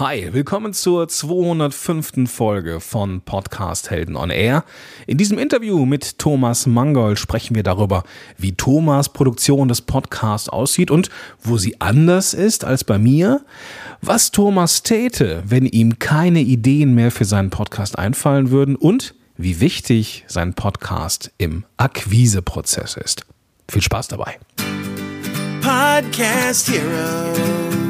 Hi, willkommen zur 205. Folge von Podcast Helden on Air. In diesem Interview mit Thomas Mangold sprechen wir darüber, wie Thomas Produktion des Podcasts aussieht und wo sie anders ist als bei mir, was Thomas täte, wenn ihm keine Ideen mehr für seinen Podcast einfallen würden und wie wichtig sein Podcast im Akquiseprozess ist. Viel Spaß dabei. Podcast Heroes.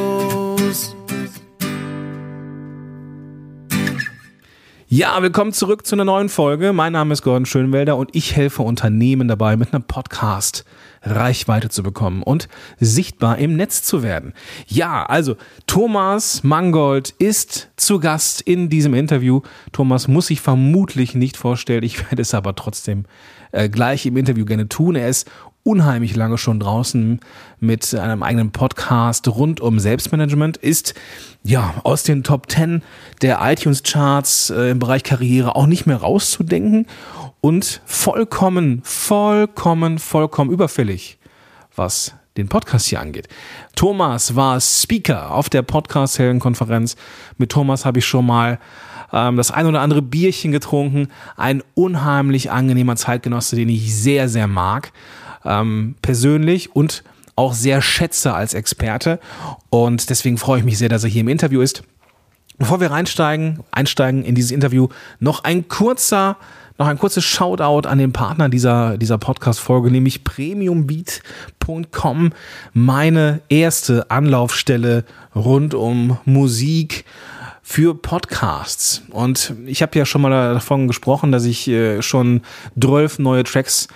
Ja, willkommen zurück zu einer neuen Folge. Mein Name ist Gordon Schönwelder und ich helfe Unternehmen dabei, mit einem Podcast Reichweite zu bekommen und sichtbar im Netz zu werden. Ja, also Thomas Mangold ist zu Gast in diesem Interview. Thomas muss sich vermutlich nicht vorstellen, ich werde es aber trotzdem äh, gleich im Interview gerne tun. Er ist unheimlich lange schon draußen mit einem eigenen Podcast rund um Selbstmanagement, ist ja aus den Top 10 der iTunes Charts äh, im Bereich Karriere auch nicht mehr rauszudenken und vollkommen, vollkommen, vollkommen überfällig, was den Podcast hier angeht. Thomas war Speaker auf der Podcast-Helden-Konferenz. Mit Thomas habe ich schon mal ähm, das ein oder andere Bierchen getrunken. Ein unheimlich angenehmer Zeitgenosse, den ich sehr, sehr mag ähm, persönlich und auch sehr schätze als Experte. Und deswegen freue ich mich sehr, dass er hier im Interview ist. Bevor wir reinsteigen, einsteigen in dieses Interview, noch ein kurzer noch ein kurzes Shoutout an den Partner dieser, dieser Podcast-Folge, nämlich premiumbeat.com, meine erste Anlaufstelle rund um Musik, für Podcasts. Und ich habe ja schon mal davon gesprochen, dass ich äh, schon 12 neue Tracks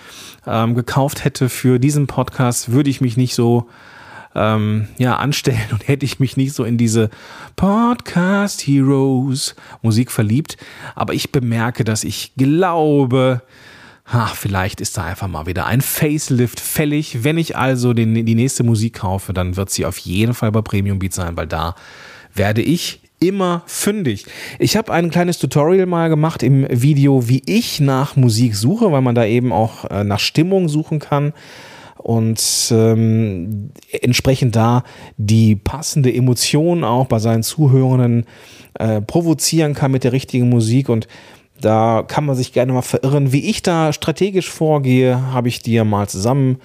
ähm, gekauft hätte für diesen Podcast, würde ich mich nicht so ähm, ja, anstellen und hätte ich mich nicht so in diese Podcast Heroes Musik verliebt. Aber ich bemerke, dass ich glaube, Ach, vielleicht ist da einfach mal wieder ein Facelift fällig. Wenn ich also den, die nächste Musik kaufe, dann wird sie auf jeden Fall bei Premium Beat sein, weil da werde ich immer fündig. Ich habe ein kleines Tutorial mal gemacht im Video, wie ich nach Musik suche, weil man da eben auch äh, nach Stimmung suchen kann und ähm, entsprechend da die passende Emotion auch bei seinen Zuhörenden äh, provozieren kann mit der richtigen Musik und da kann man sich gerne mal verirren. Wie ich da strategisch vorgehe, habe ich dir mal zusammen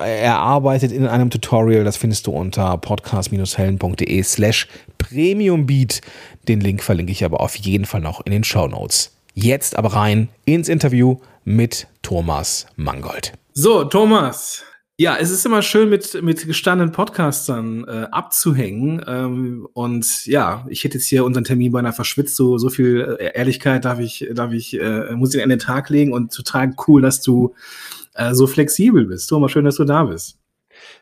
erarbeitet in einem Tutorial. Das findest du unter podcast-helden.de slash premiumbeat. Den Link verlinke ich aber auf jeden Fall noch in den Show Notes. Jetzt aber rein ins Interview mit Thomas Mangold. So, Thomas, ja, es ist immer schön, mit, mit gestandenen Podcastern äh, abzuhängen. Ähm, und ja, ich hätte jetzt hier unseren Termin beinahe verschwitzt. So, so viel äh, Ehrlichkeit darf ich, darf ich, äh, muss ich an den Tag legen und total cool, dass du äh, so flexibel bist. Thomas, schön, dass du da bist.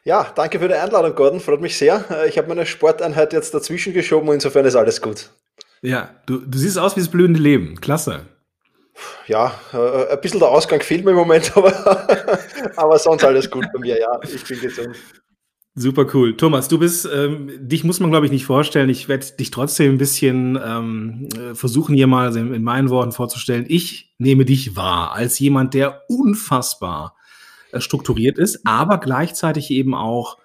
Ja, danke für die Einladung, Gordon. Freut mich sehr. Äh, ich habe meine Sporteinheit jetzt dazwischen geschoben und insofern ist alles gut. Ja, du, du siehst aus wie das blühende Leben. Klasse. Ja, äh, ein bisschen der Ausgang fehlt mir im Moment, aber, aber sonst alles gut bei mir. Ja, ich bin gesund. Super cool. Thomas, du bist, ähm, dich muss man, glaube ich, nicht vorstellen. Ich werde dich trotzdem ein bisschen ähm, äh, versuchen, hier mal in, in meinen Worten vorzustellen. Ich nehme dich wahr als jemand, der unfassbar äh, strukturiert ist, aber gleichzeitig eben auch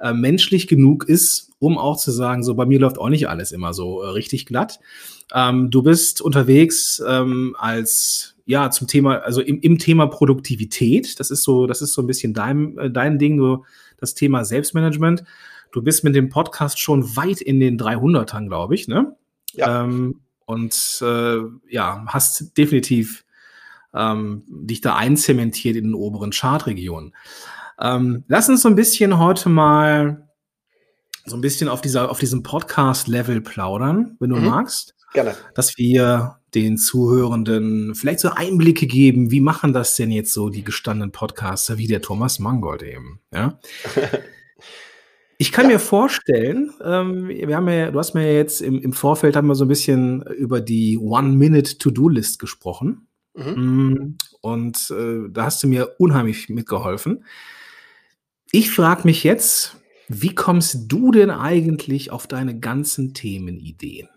äh, menschlich genug ist, um auch zu sagen, so bei mir läuft auch nicht alles immer so äh, richtig glatt. Ähm, du bist unterwegs ähm, als ja zum Thema, also im, im Thema Produktivität. Das ist so, das ist so ein bisschen dein, äh, dein Ding. Du das Thema Selbstmanagement. Du bist mit dem Podcast schon weit in den 300ern, glaube ich, ne? Ja. Ähm, und äh, ja, hast definitiv ähm, dich da einzementiert in den oberen Chartregionen. Ähm, lass uns so ein bisschen heute mal so ein bisschen auf dieser, auf diesem Podcast-Level plaudern, wenn du mhm. magst. Gerne. Dass wir den Zuhörenden vielleicht so Einblicke geben, wie machen das denn jetzt so die gestandenen Podcaster wie der Thomas Mangold eben, ja? Ich kann ja. mir vorstellen, ähm, wir haben ja, du hast mir jetzt im, im, Vorfeld haben wir so ein bisschen über die One-Minute-To-Do-List gesprochen. Mhm. Mm, und äh, da hast du mir unheimlich mitgeholfen. Ich frage mich jetzt, wie kommst du denn eigentlich auf deine ganzen Themenideen?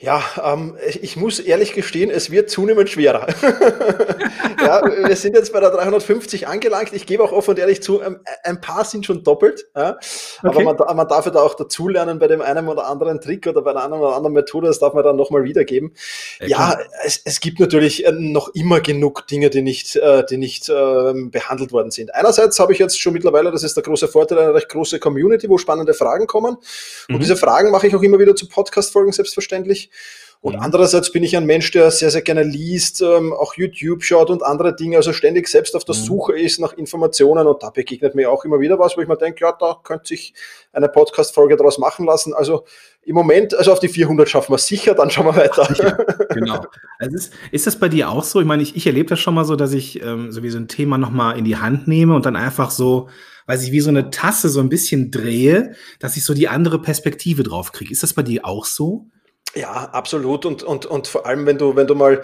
Ja, ähm, ich muss ehrlich gestehen, es wird zunehmend schwerer. ja, wir sind jetzt bei der 350 angelangt. Ich gebe auch offen und ehrlich zu, ähm, ein paar sind schon doppelt. Ja? Okay. Aber man, man, darf ja da auch dazulernen bei dem einen oder anderen Trick oder bei einer anderen oder anderen Methode. Das darf man dann nochmal wiedergeben. Ja, ja es, es, gibt natürlich äh, noch immer genug Dinge, die nicht, äh, die nicht äh, behandelt worden sind. Einerseits habe ich jetzt schon mittlerweile, das ist der große Vorteil, eine recht große Community, wo spannende Fragen kommen. Und mhm. diese Fragen mache ich auch immer wieder zu Podcast-Folgen, selbstverständlich. Und mhm. andererseits bin ich ein Mensch, der sehr, sehr gerne liest, ähm, auch YouTube schaut und andere Dinge, also ständig selbst auf der mhm. Suche ist nach Informationen und da begegnet mir auch immer wieder was, wo ich mir denke, ja, da könnte sich eine Podcast-Folge daraus machen lassen. Also im Moment, also auf die 400 schaffen wir sicher, dann schauen wir weiter. Sicher, genau. Also ist, ist das bei dir auch so? Ich meine, ich, ich erlebe das schon mal so, dass ich ähm, so wie so ein Thema nochmal in die Hand nehme und dann einfach so, weil ich wie so eine Tasse so ein bisschen drehe, dass ich so die andere Perspektive drauf kriege. Ist das bei dir auch so? Ja, absolut. Und, und, und vor allem, wenn du, wenn du mal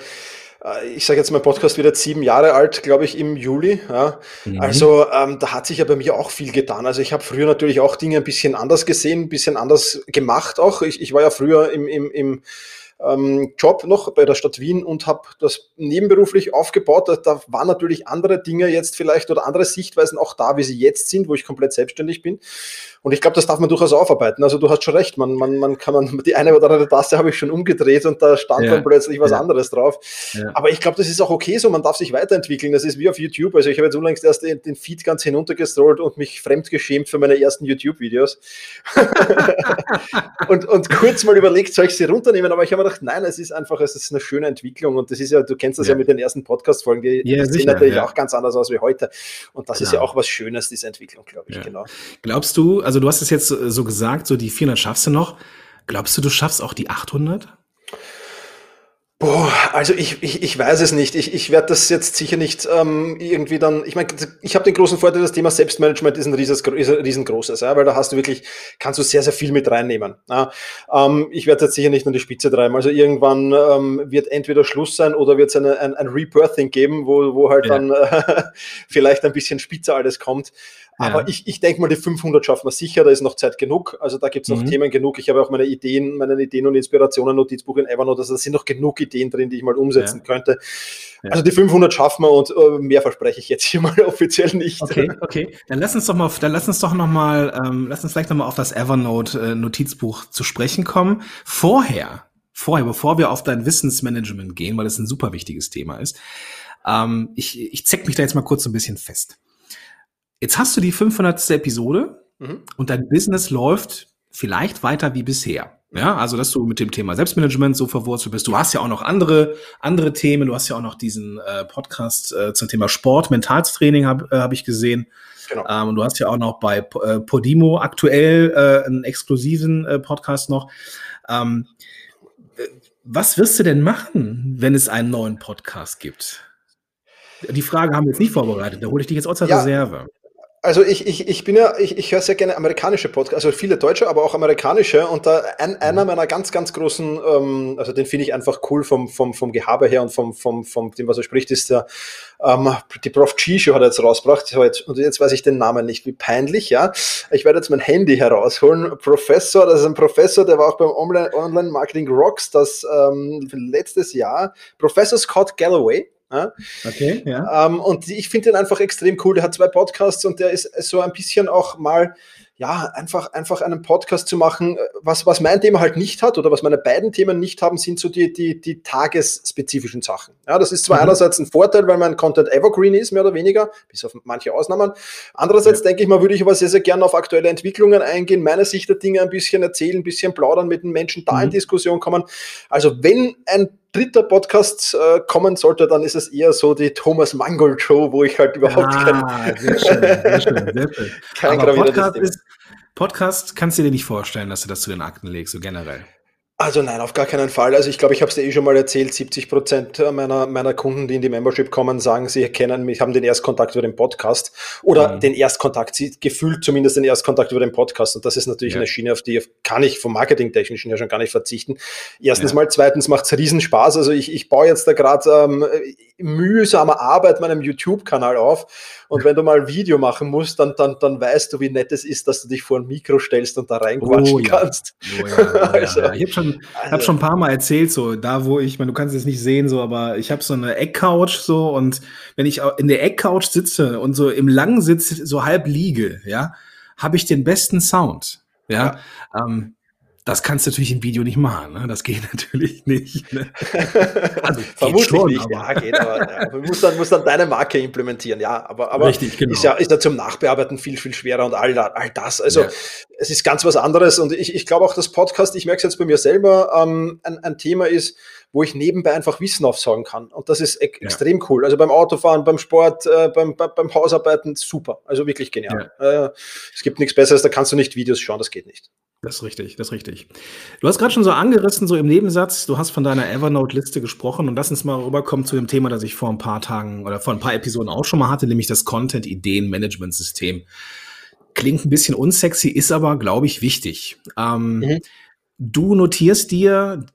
äh, ich sage jetzt, mein Podcast wird jetzt sieben Jahre alt, glaube ich, im Juli. Ja. Mhm. Also ähm, da hat sich ja bei mir auch viel getan. Also ich habe früher natürlich auch Dinge ein bisschen anders gesehen, ein bisschen anders gemacht auch. Ich, ich war ja früher im, im, im ähm, Job noch bei der Stadt Wien und habe das nebenberuflich aufgebaut. Da, da waren natürlich andere Dinge jetzt vielleicht oder andere Sichtweisen auch da, wie sie jetzt sind, wo ich komplett selbstständig bin. Und ich glaube, das darf man durchaus aufarbeiten. Also du hast schon recht, man, man, man kann man, die eine oder andere Tasse habe ich schon umgedreht und da stand ja. dann plötzlich was ja. anderes drauf. Ja. Aber ich glaube, das ist auch okay so, man darf sich weiterentwickeln. Das ist wie auf YouTube. Also ich habe jetzt unlängst erst den, den Feed ganz hinuntergestrollt und mich fremdgeschämt für meine ersten YouTube-Videos. und, und kurz mal überlegt, soll ich sie runternehmen? Aber ich habe mir gedacht, nein, es ist einfach, es ist eine schöne Entwicklung und das ist ja, du kennst das ja, mit den ersten Podcast-Folgen, die, die sehen natürlich auch ganz anders aus wie heute. Und das Klar. ist ja auch was Schönes, diese Entwicklung, glaube ich, genau. Glaubst du, also du hast es jetzt so gesagt, so die 400 schaffst du noch. Glaubst du, du schaffst auch die 800? Boah, also ich, ich, ich weiß es nicht. Ich, ich werde das jetzt sicher nicht ähm, irgendwie dann. Ich meine, ich habe den großen Vorteil, das Thema Selbstmanagement ist ein, rieses, riesengroßes, ja, weil da hast du wirklich, kannst du sehr, sehr viel mit reinnehmen. Ja. Ähm, ich werde jetzt sicher nicht nur die Spitze treiben. Also irgendwann ähm, wird entweder Schluss sein oder wird es ein, ein Rebirthing geben, wo, wo halt ja. dann äh, vielleicht ein bisschen spitzer alles kommt. Aber ja. ich, ich denke mal, die 500 schaffen wir sicher, da ist noch Zeit genug. Also da gibt es noch mhm. Themen genug. Ich habe auch meine Ideen, meine Ideen und Inspirationen, Notizbuch in Evernote. Also da sind noch genug Ideen drin, die ich mal umsetzen ja. könnte. Also die 500 schaffen wir und äh, mehr verspreche ich jetzt hier mal offiziell nicht. Okay, okay. Dann lass uns doch mal, dann lass uns doch noch mal, ähm, lass uns vielleicht noch mal auf das Evernote äh, Notizbuch zu sprechen kommen. Vorher, vorher, bevor wir auf dein Wissensmanagement gehen, weil das ein super wichtiges Thema ist. Ähm, ich, ich zeck mich da jetzt mal kurz so ein bisschen fest. Jetzt hast du die 500. Episode mhm. und dein Business läuft vielleicht weiter wie bisher. Ja, also dass du mit dem Thema Selbstmanagement so verwurzelt bist. Du hast ja auch noch andere andere Themen. Du hast ja auch noch diesen äh, Podcast äh, zum Thema Sport, Mentalstraining habe äh, hab ich gesehen. Genau. Ähm, und du hast ja auch noch bei äh, Podimo aktuell äh, einen exklusiven äh, Podcast noch. Ähm, was wirst du denn machen, wenn es einen neuen Podcast gibt? Die Frage haben wir jetzt nicht vorbereitet. Da hole ich dich jetzt aus der ja, Reserve. Also ich, ich, ich bin ja, ich, ich höre sehr gerne amerikanische Podcasts, also viele deutsche, aber auch amerikanische. Und da ein, einer mhm. meiner ganz, ganz großen, ähm, also den finde ich einfach cool vom, vom, vom Gehabe her und vom, vom, vom dem, was er spricht, ist der ähm, die Prof G Show hat er jetzt rausgebracht. Und jetzt weiß ich den Namen nicht, wie peinlich, ja. Ich werde jetzt mein Handy herausholen. Professor, das ist ein Professor, der war auch beim Online Marketing Rocks, das ähm, letztes Jahr. Professor Scott Galloway. Ja? Okay, ja. Ähm, und ich finde den einfach extrem cool. Der hat zwei Podcasts und der ist so ein bisschen auch mal ja, einfach, einfach einen Podcast zu machen, was, was mein Thema halt nicht hat oder was meine beiden Themen nicht haben, sind so die, die, die tagesspezifischen Sachen. Ja, das ist zwar mhm. einerseits ein Vorteil, weil mein Content evergreen ist, mehr oder weniger, bis auf manche Ausnahmen. Andererseits ja. denke ich mal, würde ich aber sehr, sehr gerne auf aktuelle Entwicklungen eingehen, meine Sicht der Dinge ein bisschen erzählen, ein bisschen plaudern mit den Menschen, da mhm. in Diskussion kommen. Also wenn ein dritter Podcast äh, kommen sollte, dann ist es eher so die Thomas Mangold Show, wo ich halt überhaupt ah, kein, sehr schön, sehr schön, sehr schön. kein Podcast, ist, Podcast kannst du dir nicht vorstellen, dass du das zu den Akten legst, so generell. Also nein, auf gar keinen Fall. Also ich glaube, ich habe es dir eh schon mal erzählt, 70 Prozent meiner, meiner Kunden, die in die Membership kommen, sagen, sie kennen mich, haben den Erstkontakt über den Podcast oder mhm. den Erstkontakt, sie gefühlt zumindest den Erstkontakt über den Podcast. Und das ist natürlich ja. eine Schiene, auf die kann ich vom Marketingtechnischen ja schon gar nicht verzichten. Erstens ja. mal, zweitens macht es Riesenspaß. Also ich, ich baue jetzt da gerade ähm, mühsamer Arbeit meinem YouTube-Kanal auf. Und wenn du mal ein Video machen musst, dann, dann, dann weißt du, wie nett es ist, dass du dich vor ein Mikro stellst und da reinquatschen oh, ja. kannst. Oh, ja, also. ja, Ich habe schon schon, hab schon ein paar Mal erzählt, so da, wo ich, ich meine, du kannst es nicht sehen, so, aber ich habe so eine Eckcouch, so und wenn ich in der Eckcouch sitze und so im Langsitz so halb liege, ja, habe ich den besten Sound. Ja, ja. Ähm, das kannst du natürlich im Video nicht machen, ne? Das geht natürlich nicht. Ne? Also, Vermutlich schon, nicht, aber. ja, geht, aber, ja, aber muss dann, muss dann deine Marke implementieren, ja. Aber, aber Richtig, genau. ist, ja, ist ja zum Nachbearbeiten viel, viel schwerer und all, all das. Also ja. es ist ganz was anderes und ich, ich glaube auch, dass Podcast, ich merke es jetzt bei mir selber, ähm, ein, ein Thema ist, wo ich nebenbei einfach Wissen aufsaugen kann. Und das ist e ja. extrem cool. Also beim Autofahren, beim Sport, äh, beim, beim Hausarbeiten, super. Also wirklich genial. Ja. Äh, es gibt nichts Besseres, da kannst du nicht Videos schauen, das geht nicht. Das ist richtig, das ist richtig. Du hast gerade schon so angerissen, so im Nebensatz, du hast von deiner Evernote-Liste gesprochen und lass uns mal rüberkommen zu dem Thema, das ich vor ein paar Tagen oder vor ein paar Episoden auch schon mal hatte, nämlich das Content-Ideen-Management-System. Klingt ein bisschen unsexy, ist aber, glaube ich, wichtig. Ähm, mhm. Du notierst dir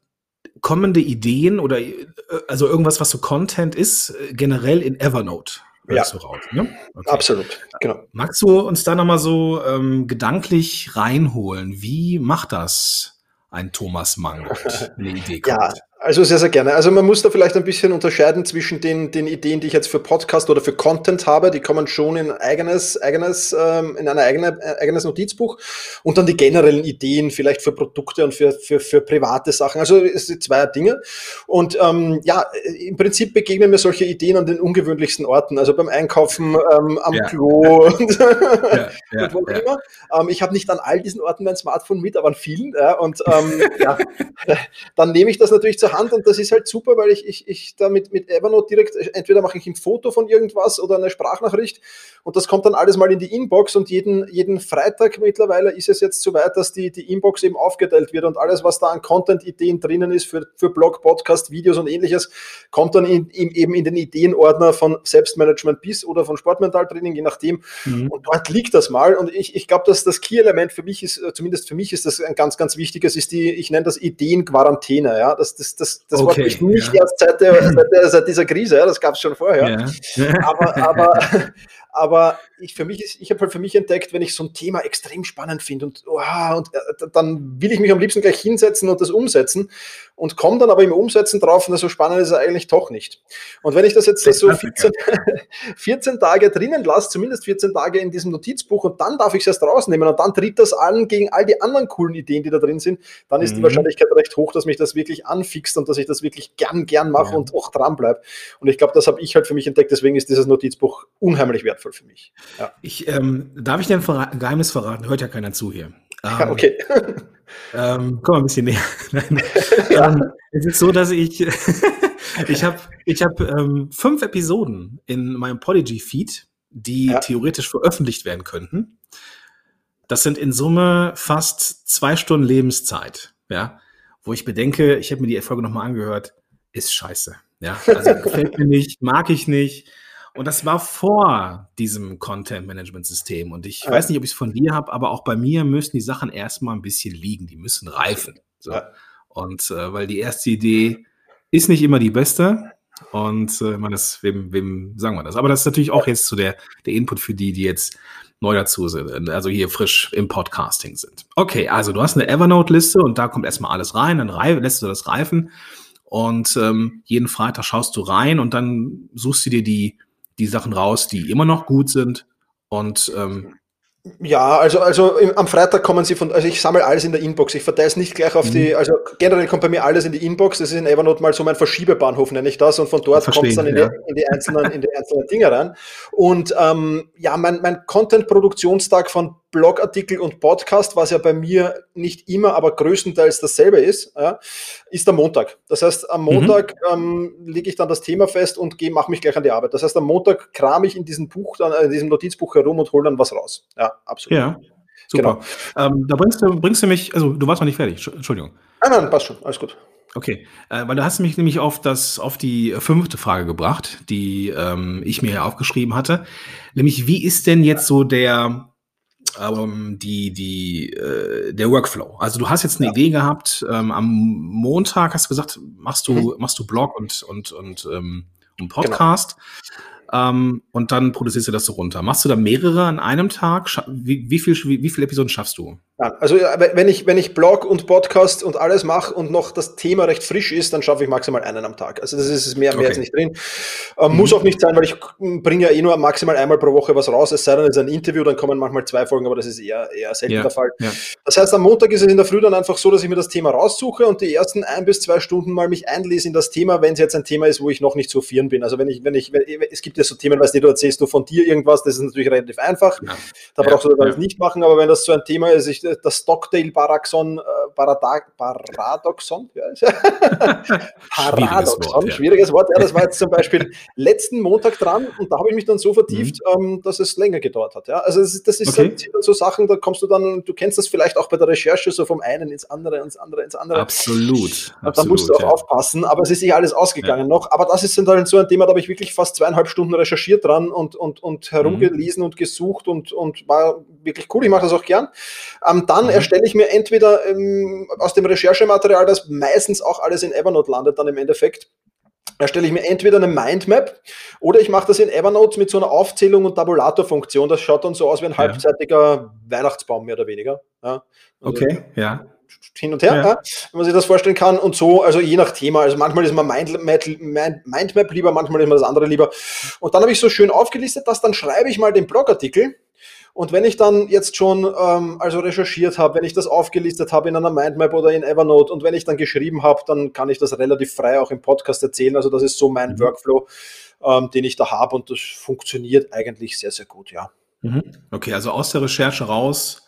kommende Ideen oder äh, also irgendwas, was so Content ist, äh, generell in Evernote ja. du raus. Ne? Okay. Absolut, genau. Magst du uns da nochmal so ähm, gedanklich reinholen? Wie macht das ein Thomas Mann, eine Idee kommt? Ja, also sehr, sehr gerne. Also man muss da vielleicht ein bisschen unterscheiden zwischen den, den Ideen, die ich jetzt für Podcast oder für Content habe. Die kommen schon in eigenes, eigenes, ähm, in ein eigene, äh, eigenes Notizbuch. Und dann die generellen Ideen vielleicht für Produkte und für, für, für private Sachen. Also es sind zwei Dinge. Und ähm, ja, im Prinzip begegnen mir solche Ideen an den ungewöhnlichen Orten. Also beim Einkaufen, ähm, am ja. Klo und, ja, ja, und wo auch immer. Ähm, ich habe nicht an all diesen Orten mein Smartphone mit, aber an vielen. Ja, und ähm, ja, dann nehme ich das natürlich zur Hand und das ist halt super, weil ich, ich, ich da mit, mit Evernote direkt, entweder mache ich ein Foto von irgendwas oder eine Sprachnachricht und das kommt dann alles mal in die Inbox und jeden, jeden Freitag mittlerweile ist es jetzt so weit, dass die, die Inbox eben aufgeteilt wird und alles, was da an Content-Ideen drinnen ist für, für Blog, Podcast, Videos und ähnliches, kommt dann in, in, eben in den Ideenordner von Selbstmanagement bis oder von Sportmentaltraining, je nachdem. Mhm. Und dort liegt das mal und ich, ich glaube, dass das Key-Element für mich ist, zumindest für mich ist das ein ganz, ganz wichtiges, ist die, ich nenne das Ideenquarantäne. Ja? Das, das, das, das okay, Wort nicht ja. erst seit, der, seit, der, seit, dieser Krise, das gab es schon vorher. Ja. aber, aber, aber ich für mich ist, ich habe halt für mich entdeckt, wenn ich so ein Thema extrem spannend finde und, oh, und äh, dann will ich mich am liebsten gleich hinsetzen und das umsetzen und komme dann aber im Umsetzen drauf, und so spannend ist es eigentlich doch nicht. Und wenn ich das jetzt das so 14, 14 Tage drinnen lasse, zumindest 14 Tage in diesem Notizbuch und dann darf ich es erst rausnehmen und dann tritt das an gegen all die anderen coolen Ideen, die da drin sind, dann ist mhm. die Wahrscheinlichkeit recht hoch, dass mich das wirklich anfixt und dass ich das wirklich gern, gern mache ja. und auch dran bleibe. Und ich glaube, das habe ich halt für mich entdeckt, deswegen ist dieses Notizbuch unheimlich wertvoll für mich. Ja. Ich, ähm, darf ich dir ein Geheimnis verraten? Hört ja keiner zu hier. Ähm, okay. Ähm, komm mal ein bisschen näher. ähm, es ist so, dass ich, ich habe ich hab, ähm, fünf Episoden in meinem Podigy-Feed, die ja. theoretisch veröffentlicht werden könnten. Das sind in Summe fast zwei Stunden Lebenszeit, ja, wo ich bedenke, ich habe mir die Folge nochmal angehört, ist scheiße. Ja, also gefällt mir nicht, mag ich nicht. Und das war vor diesem Content-Management-System. Und ich ja. weiß nicht, ob ich es von dir habe, aber auch bei mir müssen die Sachen erstmal ein bisschen liegen. Die müssen reifen. So. Ja. Und äh, weil die erste Idee ist nicht immer die beste. Und äh, man das, wem, wem sagen wir das? Aber das ist natürlich auch jetzt so der, der Input für die, die jetzt neu dazu sind, also hier frisch im Podcasting sind. Okay, also du hast eine Evernote-Liste und da kommt erstmal alles rein, dann lässt du das reifen und ähm, jeden Freitag schaust du rein und dann suchst du dir die die Sachen raus, die immer noch gut sind. Und ähm, ja, also, also im, am Freitag kommen sie von, also ich sammle alles in der Inbox. Ich verteile es nicht gleich auf mhm. die, also generell kommt bei mir alles in die Inbox. Das ist in Evernote mal so mein Verschiebebahnhof, nenne ich das. Und von dort kommt es dann in, ja. die, in, die, einzelnen, in die einzelnen Dinge rein. Und ähm, ja, mein, mein Content-Produktionstag von Blogartikel und Podcast, was ja bei mir nicht immer, aber größtenteils dasselbe ist, ja, ist am Montag. Das heißt, am Montag mhm. ähm, lege ich dann das Thema fest und mache mich gleich an die Arbeit. Das heißt, am Montag kram ich in diesem Buch, dann, äh, in diesem Notizbuch herum und hole dann was raus. Ja, absolut. Ja, super. Genau. Ähm, da bringst du, bringst du mich, also du warst noch nicht fertig, Entschuldigung. Nein, nein, passt schon, alles gut. Okay, äh, weil du hast mich nämlich auf das auf die fünfte Frage gebracht, die ähm, ich mir aufgeschrieben hatte, nämlich wie ist denn jetzt so der ähm, die, die, äh, der Workflow. Also du hast jetzt eine ja. Idee gehabt, ähm, am Montag hast du gesagt, machst du, mhm. machst du Blog und, und, und, ähm, und Podcast. Ähm, und dann produzierst du das so runter. Machst du da mehrere an einem Tag? Wie, wie, viel, wie, wie viele Episoden schaffst du? Also ja, wenn ich, wenn ich Blog und Podcast und alles mache und noch das Thema recht frisch ist, dann schaffe ich maximal einen am Tag. Also das ist es mehr, mehr Okay. jetzt nicht drin. Ähm, Muss auch nicht sein, weil ich bringe ja eh nur maximal einmal pro Woche was raus, es sei denn, es ist ein Interview, dann kommen manchmal zwei Folgen, aber das ist eher, eher selten Ja, der Fall. ja. Das heißt, am Montag ist es in der Früh dann einfach so, dass ich mir das Thema raussuche und die ersten ein bis zwei Stunden mal mich einlese in das Thema, wenn es jetzt ein Thema ist, wo ich noch nicht so firm bin. Also wenn ich, wenn ich, wenn, es gibt ja so Themen, weißt du, du erzählst du von dir irgendwas, das ist natürlich relativ einfach. Ja. Da brauchst du das nicht machen, aber wenn das so ein Thema ist, ich, das Stockdale-Paradoxon, äh, Paradoxon, ja, Paradoxon, ja. schwieriges Wort, ja, das war jetzt zum Beispiel letzten Montag dran und da habe ich mich dann so vertieft, ähm, dass es länger gedauert hat. Ja? Also das ist, das ist Mhm. Okay. sind dann so Sachen, da kommst du dann, du kennst das vielleicht auch bei der Recherche, so vom einen ins andere, ins andere, ins andere. Absolut. Und da musst du auch ja. aufpassen, aber es ist eh alles ausgegangen noch. Aber das ist dann halt so ein Thema, da habe ich wirklich fast zweieinhalb Stunden recherchiert dran und, und, und herumgelesen und gesucht und, und war wirklich cool. Ich mache das auch gern. Ähm, dann Mhm. erstelle ich mir entweder ähm, aus dem Recherchematerial, das meistens auch alles in Evernote landet, dann im Endeffekt, erstelle ich mir entweder eine Mindmap oder ich mache das in Evernote mit so einer Aufzählung und Tabulator-Funktion. Das schaut dann so aus wie ein Ja. halbzeitiger Weihnachtsbaum, mehr oder weniger. Ja. Also Okay, ja. hin und her, Ja. ja. wenn man sich das vorstellen kann. Und so, also je nach Thema. Also manchmal ist man Mindmap, Mind- Mindmap lieber, manchmal ist man das andere lieber. Und dann habe ich so schön aufgelistet, dass dann schreibe ich mal den Blogartikel. Und wenn ich dann jetzt schon ähm, also recherchiert habe, wenn ich das aufgelistet habe in einer Mindmap oder in Evernote und wenn ich dann geschrieben habe, dann kann ich das relativ frei auch im Podcast erzählen. Also das ist so mein Mhm. Workflow, ähm, den ich da habe und das funktioniert eigentlich sehr, sehr gut, ja. Mhm. Okay, also aus der Recherche raus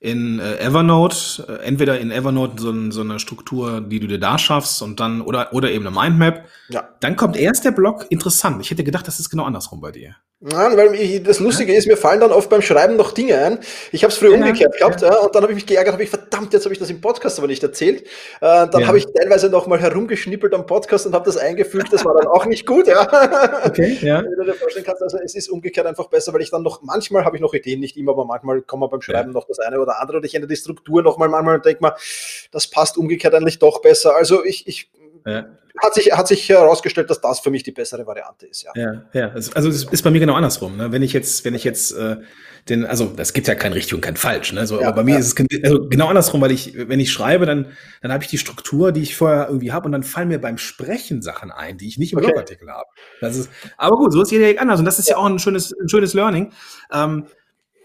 in äh, Evernote, äh, entweder in Evernote so, so eine Struktur, die du dir da schaffst und dann oder oder eben eine Mindmap. Ja. Dann kommt erst der Blog. Interessant. Ich hätte gedacht, das ist genau andersrum bei dir. Nein, weil ich, das Lustige ist, mir fallen dann oft beim Schreiben noch Dinge ein. Ich habe es früher Ja, umgekehrt gehabt ja, und dann habe ich mich geärgert, habe ich verdammt, jetzt habe ich das im Podcast aber nicht erzählt. Äh, dann Ja. habe ich teilweise noch mal herumgeschnippelt am Podcast und habe das eingefügt. Das war dann auch nicht gut. Ja. Okay, ja. Wenn du dir vorstellen kannst, also es ist umgekehrt einfach besser, weil ich dann noch, manchmal habe ich noch Ideen, nicht immer, aber manchmal kommt man beim Schreiben noch das eine oder andere und ich ändere die Struktur nochmal manchmal und denke mal, das passt umgekehrt eigentlich doch besser. Also ich, ich Ja. Hat sich, hat sich herausgestellt, dass das für mich die bessere Variante ist, ja. Ja, ja. Also es ist bei mir genau andersrum. Ne? Wenn ich jetzt, wenn ich jetzt äh, den, also es gibt ja kein richtig und kein falsch, ne? So, Ja, aber bei mir ja. ist es also genau andersrum, weil ich, wenn ich schreibe, dann, dann habe ich die Struktur, die ich vorher irgendwie habe, und dann fallen mir beim Sprechen Sachen ein, die ich nicht im Okay. Blogartikel habe. Das ist, aber gut, so ist jeder anders. Und das ist ja, auch ein schönes, ein schönes Learning. Ähm,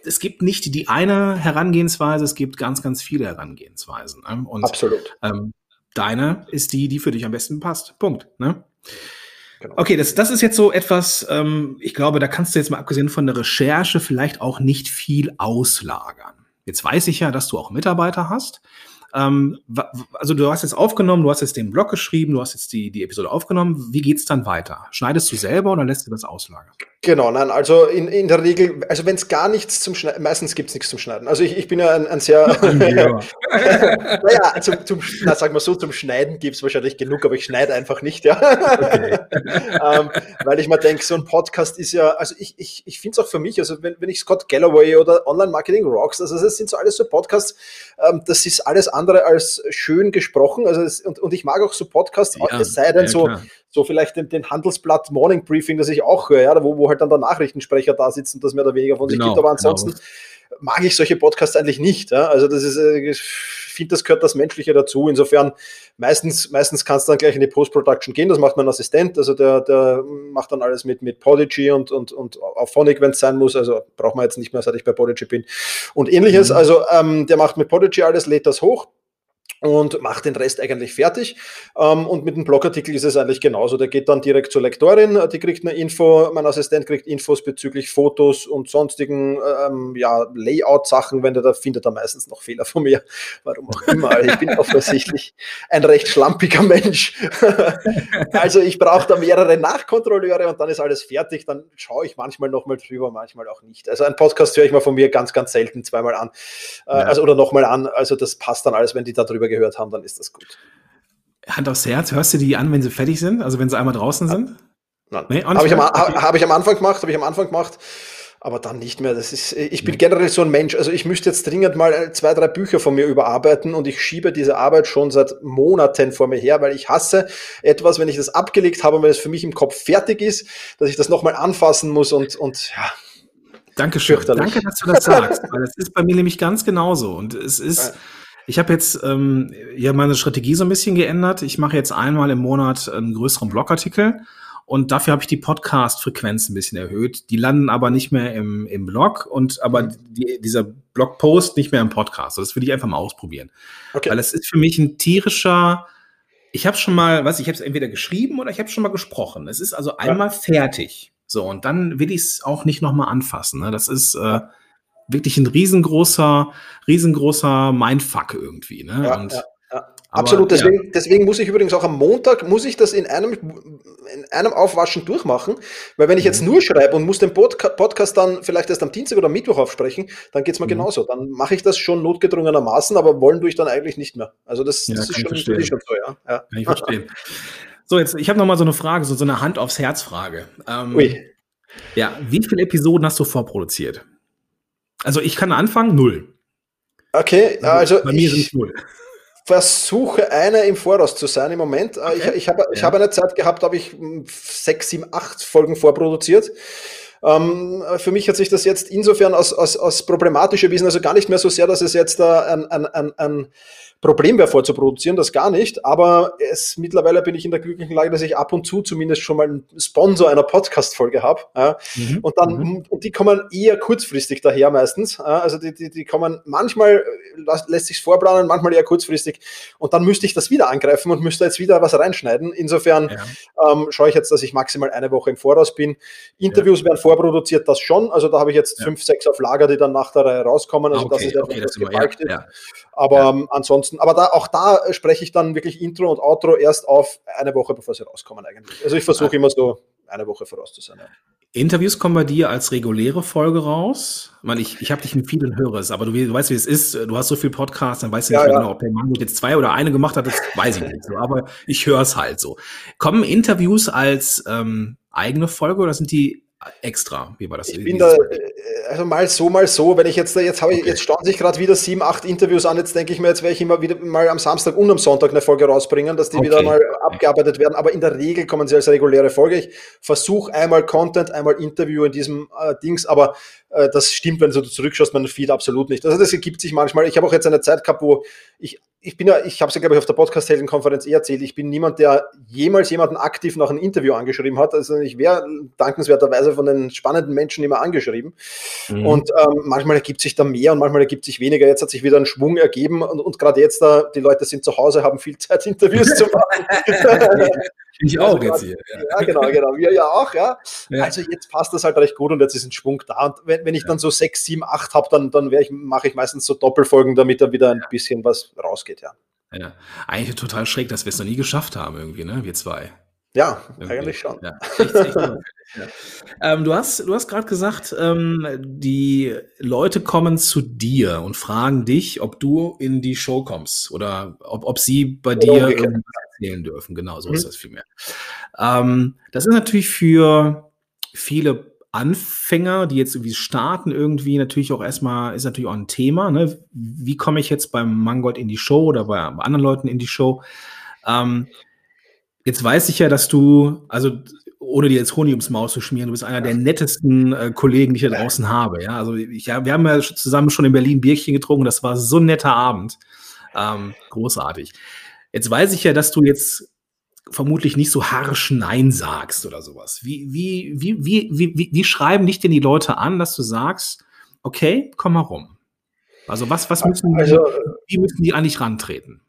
es gibt nicht die eine Herangehensweise, es gibt ganz, ganz viele Herangehensweisen. Ne? Und Absolut. ähm, deine ist die, die für dich am besten passt. Punkt. Ne? Genau. Okay, das, das ist jetzt so etwas, ähm, ich glaube, da kannst du jetzt mal abgesehen von der Recherche vielleicht auch nicht viel auslagern. Jetzt weiß ich ja, dass du auch Mitarbeiter hast. Ähm, also du hast jetzt aufgenommen, du hast jetzt den Blog geschrieben, du hast jetzt die, die Episode aufgenommen. Wie geht's dann weiter? Schneidest du selber oder lässt du das auslagern? Genau, nein, also in, in der Regel, also wenn es gar nichts zum Schneiden, meistens gibt es nichts zum Schneiden. Also ich, ich bin ja ein, ein sehr, naja, zum, zum, na, sagen wir so, zum Schneiden gibt es wahrscheinlich genug, aber ich schneide einfach nicht, ja. ähm, weil ich mir denke, so ein Podcast ist ja, also ich, ich, ich finde es auch für mich, also wenn, wenn ich Scott Galloway oder Online Marketing Rocks, also das sind so alles so Podcasts, ähm, das ist alles andere als schön gesprochen, also es, und, und ich mag auch so Podcasts, Ja, es sei denn ja, so, klar. so vielleicht den, den Handelsblatt Morning Briefing, das ich auch höre, ja, wo, wo halt dann der Nachrichtensprecher da sitzt und das mehr oder weniger von sich Genau, gibt, aber genau. ansonsten mag ich solche Podcasts eigentlich nicht. Ja? Also das ist, äh, finde, das gehört das Menschliche dazu. Insofern meistens, meistens kannst du dann gleich in die Post-Production gehen. Das macht mein Assistent. Also der, der macht dann alles mit, mit Podigy und, und, und auf Phonic, wenn es sein muss. Also braucht man jetzt nicht mehr, seit ich bei Podigy bin. Und ähnliches. Mhm. Also ähm, der macht mit Podigy alles, lädt das hoch und macht den Rest eigentlich fertig. Ähm, und mit dem Blogartikel ist es eigentlich genauso. Der geht dann direkt zur Lektorin, die kriegt eine Info, mein Assistent kriegt Infos bezüglich Fotos und sonstigen ähm, ja, Layout-Sachen, wenn der da findet er meistens noch Fehler von mir. Warum auch immer. Ich bin offensichtlich ein recht schlampiger Mensch. also ich brauche da mehrere Nachkontrolleure und dann ist alles fertig. Dann schaue ich manchmal nochmal drüber, manchmal auch nicht. Also ein Podcast höre ich mal von mir ganz, ganz selten zweimal an. Äh, Ja. Also oder nochmal an. Also das passt dann alles, wenn die da drüber gehört haben, dann ist das gut. Hand aufs Herz, hörst du die an, wenn sie fertig sind? Also wenn sie einmal draußen sind? Nein. Nee, habe ich, am, Okay. hab ich am Anfang gemacht, habe ich am Anfang gemacht. aber dann nicht mehr. Das ist, ich bin generell so ein Mensch. Also ich müsste jetzt dringend mal zwei, drei Bücher von mir überarbeiten und ich schiebe diese Arbeit schon seit Monaten vor mir her, weil ich hasse etwas, wenn ich das abgelegt habe und wenn es für mich im Kopf fertig ist, dass ich das nochmal anfassen muss und, und ja. Dankeschön. Danke, dass du das sagst, weil das ist bei mir nämlich ganz genauso. Und es ist, ich habe jetzt ähm, ja meine Strategie so ein bisschen geändert. Ich mache jetzt einmal im Monat einen größeren Blogartikel und dafür habe ich die Podcast-Frequenz ein bisschen erhöht. Die landen aber nicht mehr im, im Blog und aber die, dieser Blogpost nicht mehr im Podcast. Das will ich einfach mal ausprobieren. Okay. Weil es ist für mich ein tierischer, ich habe schon mal, was ich habe es entweder geschrieben oder ich habe schon mal gesprochen. Es ist also einmal fertig. So, und dann will ich es auch nicht nochmal anfassen. Ne? Das ist äh, wirklich ein riesengroßer, riesengroßer Mindfuck irgendwie. Ne? Ja, und ja, ja. Absolut, deswegen, deswegen muss ich übrigens auch am Montag, muss ich das in einem, in einem Aufwaschen durchmachen, weil wenn ich jetzt Mhm. nur schreibe und muss den Podca Podcast dann vielleicht erst am Dienstag oder Mittwoch aufsprechen, dann geht's mir Mhm. genauso. Dann mache ich das schon notgedrungenermaßen, aber wollen tue ich dann eigentlich nicht mehr. Also das, das ist schon, das verstehen. ist schon so, ja. ja. Kann ich verstehen. So, jetzt, ich habe noch mal so eine Frage, so, so eine Hand aufs Herz Frage. Ähm, Ui. Ja, wie viele Episoden hast du vorproduziert? Also ich kann anfangen, null. Okay, also bei mir sind es ich null. versuche eine im Voraus zu sein im Moment. Äh, Ich, Okay. ich habe ich Ja. habe eine Zeit gehabt, habe ich mh, sechs, sieben, acht Folgen vorproduziert. Ähm, für mich hat sich das jetzt insofern als, als, als problematisch erwiesen, also gar nicht mehr so sehr, dass es jetzt da ein, ein, ein, ein Problem wäre vorzuproduzieren, das gar nicht, aber es, mittlerweile bin ich in der glücklichen Lage, dass ich ab und zu zumindest schon mal einen Sponsor einer Podcast-Folge habe. Ja. Mhm. Und dann, Mhm. und die kommen eher kurzfristig daher meistens. Ja, Also die, die, die kommen manchmal, lässt sich vorplanen, manchmal eher kurzfristig. Und dann müsste ich das wieder angreifen und müsste jetzt wieder was reinschneiden. Insofern Ja. ähm, schaue ich jetzt, dass ich maximal eine Woche im Voraus bin. Interviews werden vorproduziert, das schon. Also da habe ich jetzt fünf, sechs auf Lager, die dann nach der Reihe rauskommen. Also Ah, das okay, ist etwas, okay, das ist. Aber Ja. Ansonsten, aber da, auch da spreche ich dann wirklich Intro und Outro erst auf eine Woche, bevor sie rauskommen eigentlich. Also ich versuche Ah. immer so eine Woche voraus zu sein. Ja. Interviews kommen bei dir als reguläre Folge raus. Ich, meine, ich, ich habe dich in vielen Hörers, aber du, du weißt, wie es ist. Du hast so viel Podcasts, dann weißt du nicht Ja, mehr ja. genau, ob der Mann jetzt zwei oder eine gemacht hat, das weiß ich nicht so. Aber ich höre es halt so. Kommen Interviews als ähm, eigene Folge oder sind die extra? Wie war das? Ich bin da, äh, also mal so, mal so. Wenn ich jetzt, jetzt habe ich, Okay. jetzt stauen sich gerade wieder sieben, acht Interviews an. Jetzt denke ich mir, jetzt werde ich immer wieder mal am Samstag und am Sonntag eine Folge rausbringen, dass die Okay. wieder mal abgearbeitet werden. Aber in der Regel kommen sie als reguläre Folge. Ich versuche einmal Content, einmal Interview in diesem äh, Dings, aber äh, das stimmt, wenn du zurückschaust, mein Feed absolut nicht. Also das ergibt sich manchmal. Ich habe auch jetzt eine Zeit gehabt, wo ich, ich bin ja, ich habe es ja, glaube ich, auf der Podcast-Helden-Konferenz eh erzählt, ich bin niemand, der jemals jemanden aktiv nach einem Interview angeschrieben hat. Also ich wäre dankenswerterweise von den spannenden Menschen immer angeschrieben. Mhm. Und ähm, manchmal ergibt sich da mehr und manchmal ergibt sich weniger. Jetzt hat sich wieder ein Schwung ergeben und, und gerade jetzt da, die Leute sind zu Hause, haben viel Zeit, Interviews zu machen. ich also auch jetzt hier. ja, genau, genau. Wir ja auch, ja. Ja. Also jetzt passt das halt recht gut und jetzt ist ein Schwung da. Und wenn, wenn ich dann so sechs, sieben, acht habe, dann, dann ich, mache ich meistens so Doppelfolgen, damit da wieder ein bisschen was rausgeht, ja. Ja. Eigentlich total schräg, dass wir es noch nie geschafft haben, irgendwie, ne? Wir zwei. Ja, Irgendwie. eigentlich schon. Ja, echt, echt unauffällig, ja. ähm, du hast, du hast gerade gesagt, ähm, die Leute kommen zu dir und fragen dich, ob du in die Show kommst oder ob, ob sie bei dir umgekehrt. irgendwas erzählen dürfen. Genau, so Mhm. ist das vielmehr. Ähm, das ist natürlich für viele Anfänger, die jetzt irgendwie starten, irgendwie natürlich auch erstmal, ist natürlich auch ein Thema. Ne? Wie komme ich jetzt beim Mangold in die Show oder bei anderen Leuten in die Show? Ähm, Jetzt weiß ich ja, dass du, also ohne dir jetzt Honig ums Maus zu schmieren, du bist einer der nettesten äh, Kollegen, die ich da draußen habe. Ja, also ich, ja, wir haben ja zusammen schon in Berlin Bierchen getrunken. Das war so ein netter Abend, ähm, großartig. Jetzt weiß ich ja, dass du jetzt vermutlich nicht so harsch Nein sagst oder sowas. Wie, wie, wie, wie, wie, wie, wie schreiben dich denn die Leute an, dass du sagst, okay, komm mal rum? Also was, was müssen, die, Also, wie müssen die an dich rantreten?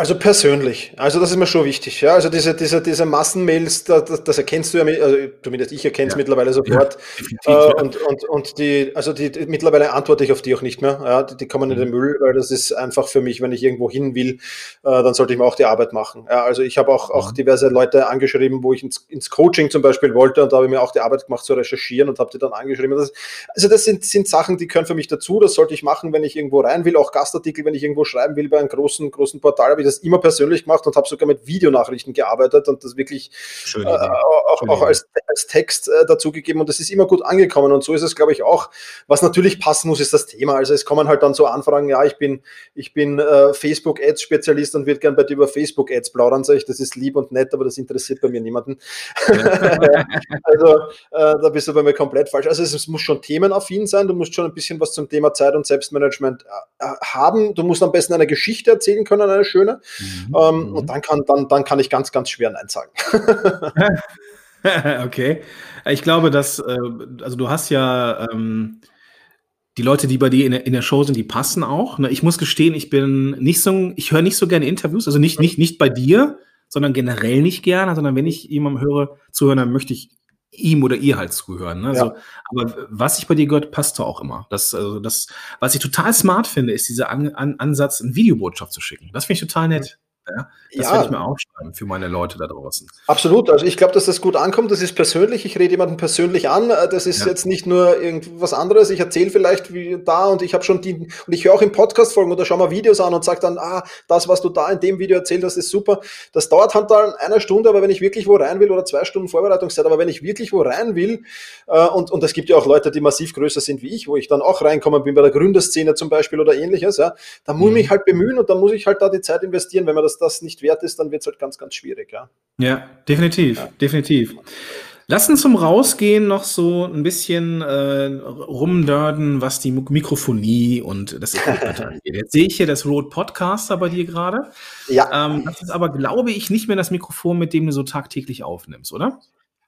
Also persönlich, also das ist mir schon wichtig. Ja, also diese, diese, diese Massenmails, das, das, erkennst du ja, also zumindest ich erkenne es Ja. mittlerweile sofort. Definitiv, Äh, ja. und, und, und die, also die, die, mittlerweile antworte ich auf die auch nicht mehr. Ja, die, die kommen in den Müll, weil das ist einfach für mich, wenn ich irgendwo hin will, äh, dann sollte ich mir auch die Arbeit machen. Ja, also ich habe auch, auch diverse Leute angeschrieben, wo ich ins, ins Coaching zum Beispiel wollte und da habe ich mir auch die Arbeit gemacht zu recherchieren und habe die dann angeschrieben. Das, also das sind, sind Sachen, die können für mich dazu. Das sollte ich machen, wenn ich irgendwo rein will. Auch Gastartikel, wenn ich irgendwo schreiben will bei einem großen, großen Portal, habe ich das immer persönlich gemacht und habe sogar mit Videonachrichten gearbeitet und das wirklich äh, auch, auch als, als Text äh, dazugegeben und das ist immer gut angekommen und so ist es, glaube ich, auch. Was natürlich passen muss, ist das Thema. Also es kommen halt dann so Anfragen, ja, ich bin, ich bin äh, Facebook-Ads-Spezialist und würde gern bei dir über Facebook-Ads plaudern, sage ich, das ist lieb und nett, aber das interessiert bei mir niemanden. also äh, da bist du bei mir komplett falsch. Also es, es muss schon themenaffin sein, du musst schon ein bisschen was zum Thema Zeit und Selbstmanagement äh, äh, haben. Du musst am besten eine Geschichte erzählen können, eine schöne. Mhm. Ähm, Mhm. Und dann kann, dann, dann kann ich ganz, ganz schwer Nein sagen. okay. Ich glaube, dass, äh, also du hast ja ähm, die Leute, die bei dir in der, in der Show sind, die passen auch. Ne? Ich muss gestehen, ich bin nicht so, ich höre nicht so gerne Interviews, also nicht, nicht, nicht bei dir, sondern generell nicht gerne, sondern wenn ich jemandem höre, zuhören, dann möchte ich ihm oder ihr halt zuhören. Ne? Also, Ja. Aber was ich bei dir gehört, passt da auch immer. Das, also das, was ich total smart finde, ist dieser An An Ansatz, eine Videobotschaft zu schicken. Das finde ich total nett. Ja? Das Ja. werde ich mir aufschreiben für meine Leute da draußen. Absolut, also ich glaube, dass das gut ankommt. Das ist persönlich. Ich rede jemanden persönlich an. Äh, Das ist Ja. jetzt nicht nur irgendwas anderes. Ich erzähle vielleicht wie da und ich habe schon die und ich höre auch im Podcast folgen oder schau mal Videos an und sage dann, ah, das, was du da in dem Video erzählt hast, ist super. Das dauert halt dann eine Stunde, aber wenn ich wirklich wo rein will oder zwei Stunden Vorbereitungszeit, aber wenn ich wirklich wo rein will äh, und und es gibt ja auch Leute, die massiv größer sind wie ich, wo ich dann auch reinkommen bin bei der Gründerszene zum Beispiel oder ähnliches, ja, dann muss ich Mhm. mich halt bemühen und dann muss ich halt da die Zeit investieren. Wenn mir das das nicht wert ist, dann wird es halt ganz, ganz schwierig, ja. Ja, definitiv, definitiv. Lass uns zum Rausgehen noch so ein bisschen äh, rumdörden, was die Mik- Mikrofonie und das Equipment angeht. Jetzt sehe ich hier das Rode Podcaster bei dir gerade. Ja, Ähm, das ist aber, glaube ich, nicht mehr das Mikrofon, mit dem du so tagtäglich aufnimmst, oder?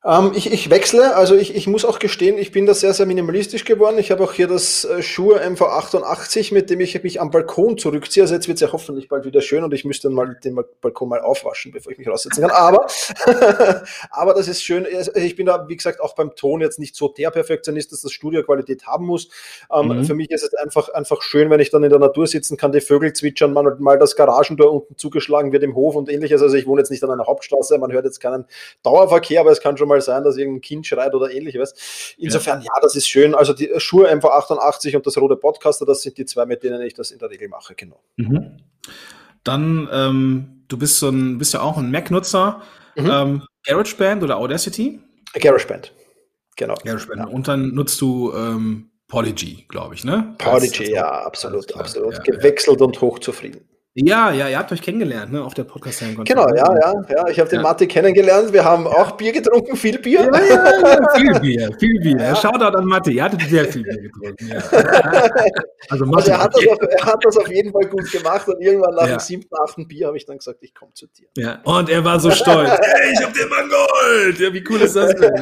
Ähm, ich, ich wechsle, also ich, ich muss auch gestehen, ich bin da sehr, sehr minimalistisch geworden. Ich habe auch hier das äh, Shure MV88, mit dem ich mich am Balkon zurückziehe. Also jetzt wird es ja hoffentlich bald wieder schön und ich müsste dann mal den Balkon mal aufwaschen, bevor ich mich raussetzen kann. Aber, aber das ist schön. Also Ich bin da, wie gesagt, auch beim Ton jetzt nicht so der Perfektionist, dass das Studio Qualität haben muss. Ähm, Mhm. Für mich ist es einfach, einfach schön, wenn ich dann in der Natur sitzen kann, die Vögel zwitschern, mal, mal das Garagentor unten zugeschlagen wird im Hof und ähnliches. Also ich wohne jetzt nicht an einer Hauptstraße, man hört jetzt keinen Dauerverkehr, aber es kann schon mal sein, dass irgendein Kind schreit oder ähnliches. Insofern, ja, das ist schön. Also die Shure MV88 und das rote Podcaster, das sind die zwei, mit denen ich das in der Regel mache, genau. Mhm. Dann, ähm, du bist so ein, bist ja auch ein Mac-Nutzer. Mhm. Ähm, GarageBand oder Audacity? GarageBand. Genau. GarageBand. Und dann nutzt du ähm, Podigy, glaube ich, ne? Das- ja, absolut, absolut. Ja, ja. Gewechselt und hochzufrieden. Ja, ja, ihr habt euch kennengelernt, ne, auf der podcast Genau, ja, ja, ja. Ich habe den Ja. Matti kennengelernt. Wir haben auch Bier getrunken, viel Bier. Ja, ja, ja, viel Bier, viel Bier. Ja. Shoutout an Matti, ihr hattet sehr viel Bier getrunken. Ja. Also Also Matti, er hat, das auf, er hat das auf jeden Fall gut gemacht und irgendwann nach dem siebten, achten Bier habe ich dann gesagt, ich komme zu dir. ja. und er war so stolz. Hey, ich hab den Mann geholt. Ja, wie cool ist das denn?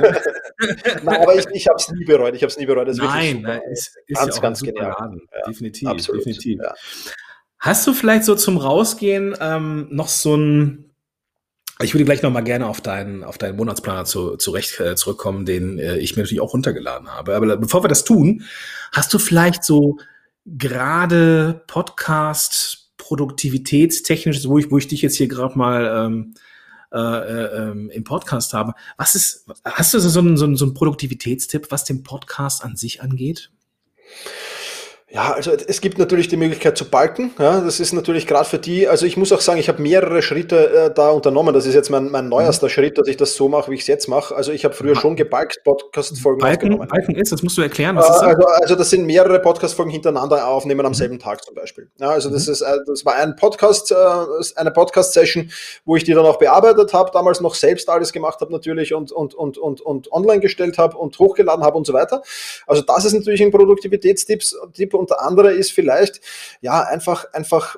Nein, aber ich, ich habe es nie bereut. Ich habe es nie bereut. Nein, nein, ist, ist Ganz, ja auch ganz genial. Laden. Definitiv, Absolut. definitiv. Hast du vielleicht so zum Rausgehen ähm, noch so ein ich würde gleich noch mal gerne auf deinen, auf deinen Monatsplaner zu, zurecht, äh, zurückkommen, den äh, ich mir natürlich auch runtergeladen habe. Aber bevor wir das tun, hast du vielleicht so gerade Podcast produktivitätstechnisch, wo ich, wo ich dich jetzt hier gerade mal ähm, äh, äh, ähm, im Podcast habe. Was ist, hast du so einen, so einen, so einen Produktivitätstipp, was den Podcast an sich angeht? Ja, also es gibt natürlich die Möglichkeit zu balken. Ja, das ist natürlich gerade für die, also ich muss auch sagen, ich habe mehrere Schritte äh, da unternommen. Das ist jetzt mein, mein neuester Schritt, dass ich das so mache, wie ich es jetzt mache. Also ich habe früher schon gebalkt Podcast-Folgen Balken, aufgenommen. Balken ist, das musst du erklären. Äh, Was das? Also, also das sind mehrere Podcast-Folgen hintereinander aufnehmen am selben Tag zum Beispiel. Ja, also das ist, äh, das war ein Podcast, äh, eine Podcast-Session, wo ich die dann auch bearbeitet habe, damals noch selbst alles gemacht habe natürlich und, und, und, und, und online gestellt habe und hochgeladen habe und so weiter. Also das ist natürlich ein Produktivitätstipp. Unter anderem ist vielleicht, ja, einfach, einfach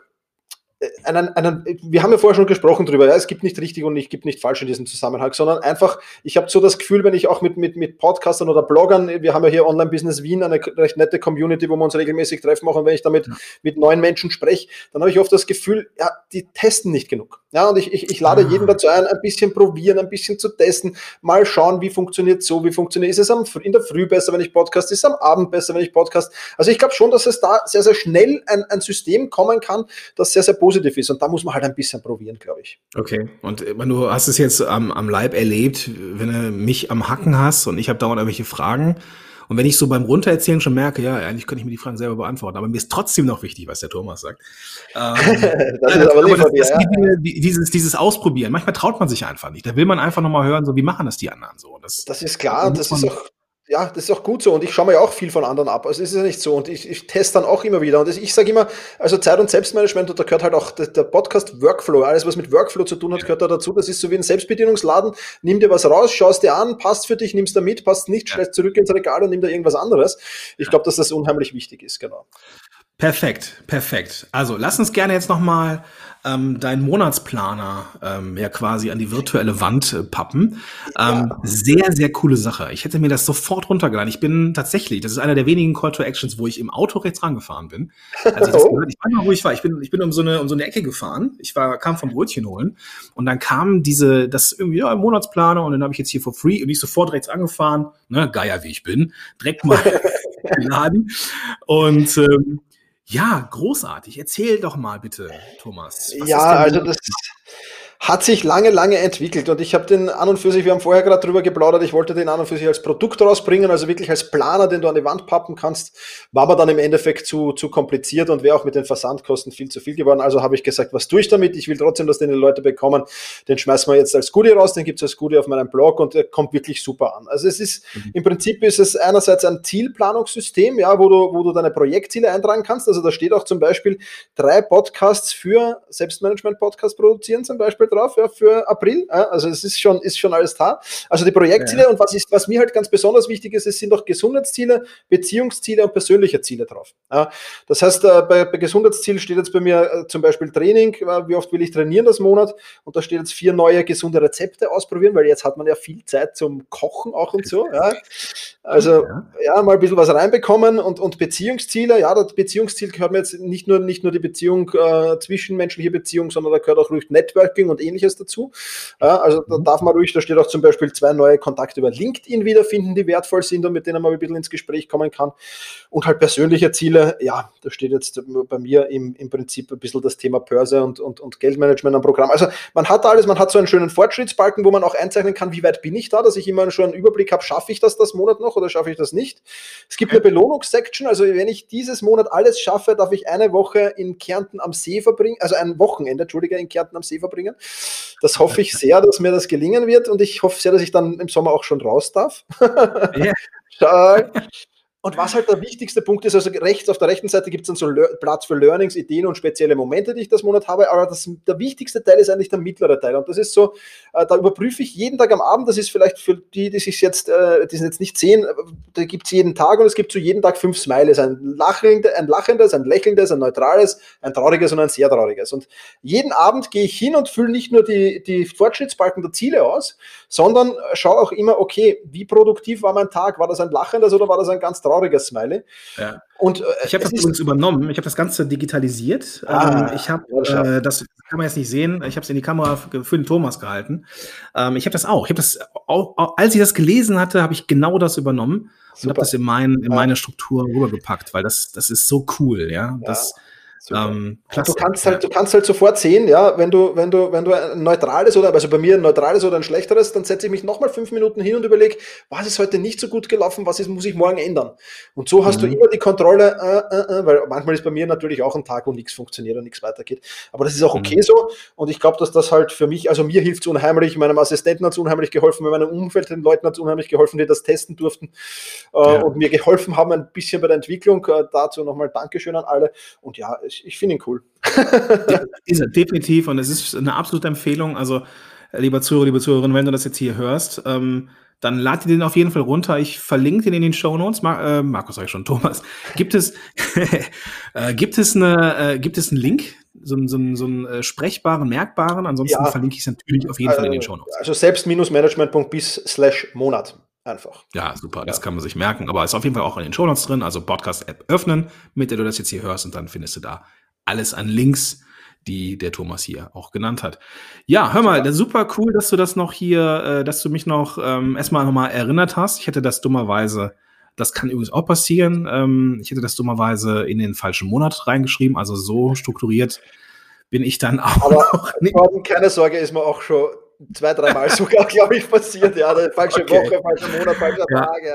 einen, einen, wir haben ja vorher schon gesprochen drüber, ja, es gibt nicht richtig und es gibt nicht falsch in diesem Zusammenhang, sondern einfach, ich habe so das Gefühl, wenn ich auch mit, mit, mit Podcastern oder Bloggern, wir haben ja hier Online Business Wien, eine recht nette Community, wo wir uns regelmäßig treffen, auch und wenn ich damit Ja. mit neuen Menschen spreche, dann habe ich oft das Gefühl, ja, die testen nicht genug. Ja, und ich, ich, ich lade jeden dazu ein, ein bisschen probieren, ein bisschen zu testen, mal schauen, wie funktioniert so, wie funktioniert, ist es am, in der Früh besser, wenn ich Podcast, ist es am Abend besser, wenn ich Podcast. Also ich glaube schon, dass es da sehr, sehr schnell ein, ein System kommen kann, das sehr, sehr positiv ist. Und da muss man halt ein bisschen probieren, glaube ich. Okay, und äh, du hast es jetzt am, am Leib erlebt, wenn du mich am Hacken hast und ich habe dauernd irgendwelche Fragen Und wenn ich so beim Runtererzählen schon merke, ja, eigentlich könnte ich mir die Fragen selber beantworten, aber mir ist trotzdem noch wichtig, was der Thomas sagt. Ähm, Das ist aber aber das, das ja. dieses, dieses Ausprobieren. Manchmal traut man sich einfach nicht. Da will man einfach nochmal hören, so wie machen das die anderen so. Das, Das ist klar, das ist auch, ja, das ist auch gut so. Und ich schaue mir ja auch viel von anderen ab. Also es ist ja nicht so. Und ich, ich teste dann auch immer wieder. Und ich sage immer, also Zeit- und Selbstmanagement, und da gehört halt auch der, der Podcast Workflow. Alles, was mit Workflow zu tun hat, gehört da dazu. Das ist so wie ein Selbstbedienungsladen. Nimm dir was raus, schaust dir an, passt für dich, nimmst da mit, passt nicht, stellst zurück ins Regal und nimm da irgendwas anderes. Ich glaube, dass das unheimlich wichtig ist, genau. Perfekt, perfekt. Also lass uns gerne jetzt nochmal ähm, deinen Monatsplaner ähm, ja quasi an die virtuelle Wand äh, pappen. Ähm, Sehr, sehr coole Sache. Ich hätte mir das sofort runtergeladen. Ich bin tatsächlich, das ist einer der wenigen Call to Actions, wo ich im Auto rechts rangefahren bin. Als ich das Oh. gehört, ich weiß noch, wo ich war. Ich bin, ich bin um so eine, um so eine Ecke gefahren. Ich war, kam vom Brötchen holen und dann kam diese, das irgendwie, ja, Monatsplaner und dann habe ich jetzt hier for free und ich sofort rechts angefahren, ne, Geier wie ich bin, direkt mal geladen und ähm, ja, großartig. Erzähl doch mal bitte, Thomas. ja, also so- das hat sich lange, lange entwickelt und ich habe den an und für sich, wir haben vorher gerade drüber geplaudert, ich wollte den an und für sich als Produkt rausbringen, also wirklich als Planer, den du an die Wand pappen kannst, war mir dann im Endeffekt zu, zu kompliziert und wäre auch mit den Versandkosten viel zu viel geworden. Also habe ich gesagt, was tue ich damit? Ich will trotzdem, dass den die Leute bekommen. Den schmeißen wir jetzt als Goodie raus, den gibt es als Goodie auf meinem Blog und der kommt wirklich super an. Also es ist, im Prinzip ist es einerseits ein Zielplanungssystem, ja, wo du, wo du deine Projektziele eintragen kannst. Also da steht auch zum Beispiel drei Podcasts für Selbstmanagement-Podcast produzieren zum Beispiel drauf, ja, für April. Ja, also es ist schon, ist schon alles da. Also die Projektziele und was ist, was mir halt ganz besonders wichtig ist, es sind auch Gesundheitsziele, Beziehungsziele und persönliche Ziele drauf. Ja, das heißt, äh, bei, bei Gesundheitsziel steht jetzt bei mir äh, zum Beispiel Training, äh, wie oft will ich trainieren das Monat und da steht jetzt vier neue gesunde Rezepte ausprobieren, weil jetzt hat man ja viel Zeit zum Kochen auch und so. Ja. Also Ja. ja, mal ein bisschen was reinbekommen und, und Beziehungsziele. Ja, das Beziehungsziel gehört mir jetzt nicht nur, nicht nur die Beziehung, äh, zwischenmenschliche Beziehung, sondern da gehört auch ruhig Networking und ähnliches dazu. Ja, also da darf man ruhig, da steht auch zum Beispiel zwei neue Kontakte über LinkedIn wiederfinden, die wertvoll sind und mit denen man ein bisschen ins Gespräch kommen kann. Und halt persönliche Ziele, ja, da steht jetzt bei mir im, im Prinzip ein bisschen das Thema Börse und, und, und Geldmanagement am Programm. Also man hat alles, man hat so einen schönen Fortschrittsbalken, wo man auch einzeichnen kann, wie weit bin ich da, dass ich immer schon einen Überblick habe, schaffe ich das das Monat noch oder schaffe ich das nicht. Es gibt eine Belohnungssection, also wenn ich dieses Monat alles schaffe, darf ich eine Woche in Kärnten am See verbringen, also ein Wochenende, Entschuldige, in Kärnten am See verbringen. Das hoffe ich sehr, dass mir das gelingen wird und ich hoffe sehr, dass ich dann im Sommer auch schon raus darf. Ja. Und was halt der wichtigste Punkt ist, also rechts auf der rechten Seite gibt es dann so Lear- Platz für Learnings, Ideen und spezielle Momente, die ich das Monat habe, aber das, der wichtigste Teil ist eigentlich der mittlere Teil. Und das ist so, äh, da überprüfe ich jeden Tag am Abend, das ist vielleicht für die, die sich jetzt, äh, die es jetzt nicht sehen, äh, da gibt es jeden Tag und es gibt zu jedem Tag fünf Smileys. Ein, lachende, ein lachendes, ein lächelndes, ein neutrales, ein trauriges und ein sehr trauriges. Und jeden Abend gehe ich hin und fülle nicht nur die, die Fortschrittsbalken der Ziele aus, sondern schaue auch immer, okay, wie produktiv war mein Tag? War das ein lachendes oder war das ein ganz trauriges Smiley? Ja. Und äh, Ich habe das übrigens übernommen. Ich habe das Ganze digitalisiert. Ah, ähm, ich habe, ja, äh, das kann man jetzt nicht sehen. Ich habe es in die Kamera für den Thomas gehalten. Ähm, ich habe das auch. Ich habe das, auch, als ich das gelesen hatte, habe ich genau das übernommen und Super. habe das in, mein, in Ja. meine Struktur rübergepackt, weil das, das ist so cool, ja. Das, Super. Ähm, du kannst halt, du kannst halt sofort sehen, ja, wenn du, wenn du, wenn du ein neutrales oder, also bei mir ein neutrales oder ein schlechteres, dann setze ich mich nochmal fünf Minuten hin und überlege, was ist heute nicht so gut gelaufen, was ist, muss ich morgen ändern? Und so hast Mhm. du immer die Kontrolle, äh, äh, äh, weil manchmal ist bei mir natürlich auch ein Tag, wo nichts funktioniert und nichts weitergeht. Aber das ist auch okay Mhm. so. Und ich glaube, dass das halt für mich, also mir hilft es unheimlich, meinem Assistenten hat es unheimlich geholfen, meinem Umfeld, den Leuten hat es unheimlich geholfen, die das testen durften äh, Ja. und mir geholfen haben ein bisschen bei der Entwicklung. Äh, dazu nochmal Dankeschön an alle. Und ja, ich, ich finde ihn cool. Diese, definitiv und es ist eine absolute Empfehlung. Also, lieber Zuhörer, liebe Zuhörerin, wenn du das jetzt hier hörst, ähm, dann lad dir den auf jeden Fall runter. Ich verlinke den in den Show Notes. Mar äh, Markus sag ich schon, Thomas. Gibt es, äh, gibt es eine, äh, gibt es einen Link, so, einen- so, so einen äh, sprechbaren, merkbaren? Ansonsten Ja. verlinke ich es natürlich auf jeden Fall in den Äh, Show Notes. Also selbst-management.bis slash Monat. Einfach. Ja, super, das kann man sich merken. Aber ist auf jeden Fall auch in den Show Notes drin. Also Podcast-App öffnen, mit der du das jetzt hier hörst und dann findest du da alles an Links, die der Thomas hier auch genannt hat. Ja, hör mal, super cool, dass du das noch hier, äh, dass du mich noch ähm, erstmal nochmal erinnert hast. Ich hätte das dummerweise, das kann übrigens auch passieren, ähm, ich hätte das dummerweise in den falschen Monat reingeschrieben. Also so strukturiert bin ich dann auch Aber keine Sorge, ist mir auch schon zwei, dreimal sogar, glaube ich, passiert. Ja, falsche Okay. Woche, falscher Monat, falscher Ja. Tag. Ja,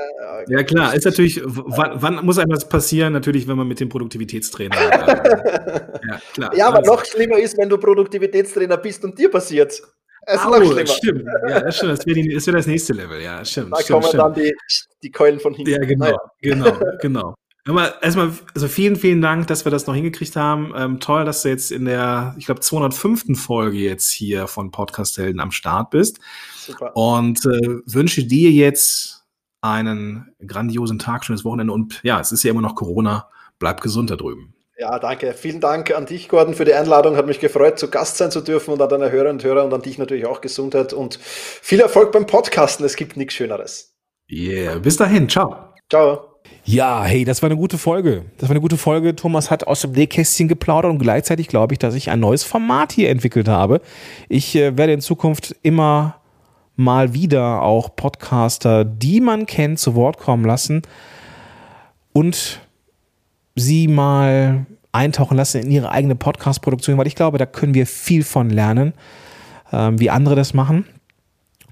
ja. Ja klar, ist natürlich, wann, wann muss einem das passieren? Natürlich, wenn man mit dem Produktivitätstrainer. Äh, ja, klar. ja, aber Also- noch schlimmer ist, wenn du Produktivitätstrainer bist und dir passiert's. Es ist Au, noch schlimmer. stimmt. Ja, das stimmt. Das wäre die- das wäre das nächste Level. Ja, stimmt. Da stimmt, kommen stimmt. dann die, die Keulen von hinten. Ja, genau, genau, genau. Aber erstmal, also vielen, vielen Dank, dass wir das noch hingekriegt haben. Ähm, toll, dass du jetzt in der, ich glaube, 205. Folge jetzt hier von Podcast Helden am Start bist. Super. Und äh, wünsche dir jetzt einen grandiosen Tag, schönes Wochenende und ja, es ist ja immer noch Corona. Bleib gesund da drüben. Ja, danke. Vielen Dank an dich, Gordon, für die Einladung. Hat mich gefreut, zu Gast sein zu dürfen und an deine Hörerinnen und Hörer und an dich natürlich auch Gesundheit und viel Erfolg beim Podcasten. Es gibt nichts Schöneres. Yeah, bis dahin, ciao. Ciao. Ja, hey, das war eine gute Folge. Das war eine gute Folge. Thomas hat aus dem Nähkästchen geplaudert und gleichzeitig glaube ich, dass ich ein neues Format hier entwickelt habe. Ich äh, werde in Zukunft immer mal wieder auch Podcaster, die man kennt, zu Wort kommen lassen und sie mal eintauchen lassen in ihre eigene Podcast-Produktion, weil ich glaube, da können wir viel von lernen, ähm, wie andere das machen.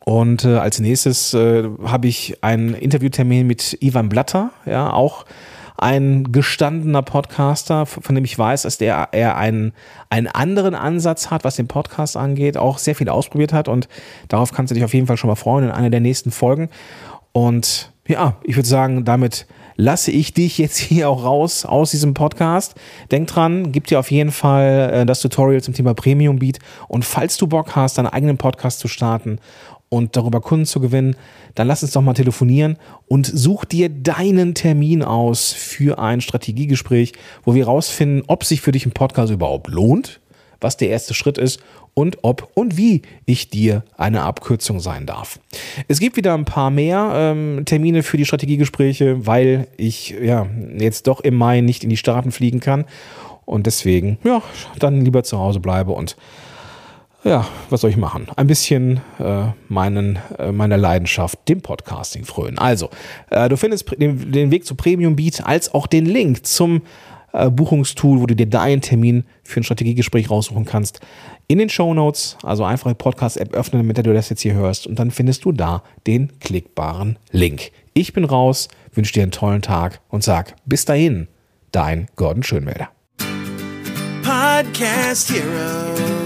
Und äh, als nächstes äh, habe ich einen Interviewtermin mit Ivan Blatter, ja, auch ein gestandener Podcaster, von dem ich weiß, dass der er einen, einen anderen Ansatz hat, was den Podcast angeht, auch sehr viel ausprobiert hat und darauf kannst du dich auf jeden Fall schon mal freuen in einer der nächsten Folgen. Und ja, ich würde sagen, damit lasse ich dich jetzt hier auch raus aus diesem Podcast. Denk dran, gib dir auf jeden Fall äh, das Tutorial zum Thema Premium Beat. Und falls du Bock hast, deinen eigenen Podcast zu starten und darüber Kunden zu gewinnen, dann lass uns doch mal telefonieren und such dir deinen Termin aus für ein Strategiegespräch, wo wir rausfinden, ob sich für dich ein Podcast überhaupt lohnt, was der erste Schritt ist und ob und wie ich dir eine Abkürzung sein darf. Es gibt wieder ein paar mehr ähm, Termine für die Strategiegespräche, weil ich ja jetzt doch im Mai nicht in die Staaten fliegen kann und deswegen ja dann lieber zu Hause bleibe und ja, was soll ich machen? Ein bisschen äh, meinen, äh, meiner Leidenschaft, dem Podcasting frönen. Also, äh, du findest den, den Weg zu Premium Beat als auch den Link zum äh, Buchungstool, wo du dir deinen Termin für ein Strategiegespräch raussuchen kannst, in den Show Notes. Also einfach die Podcast-App öffnen, damit du das jetzt hier hörst. Und dann findest du da den klickbaren Link. Ich bin raus, wünsche dir einen tollen Tag und sag bis dahin, dein Gordon Schönwälder. Podcast Heroes.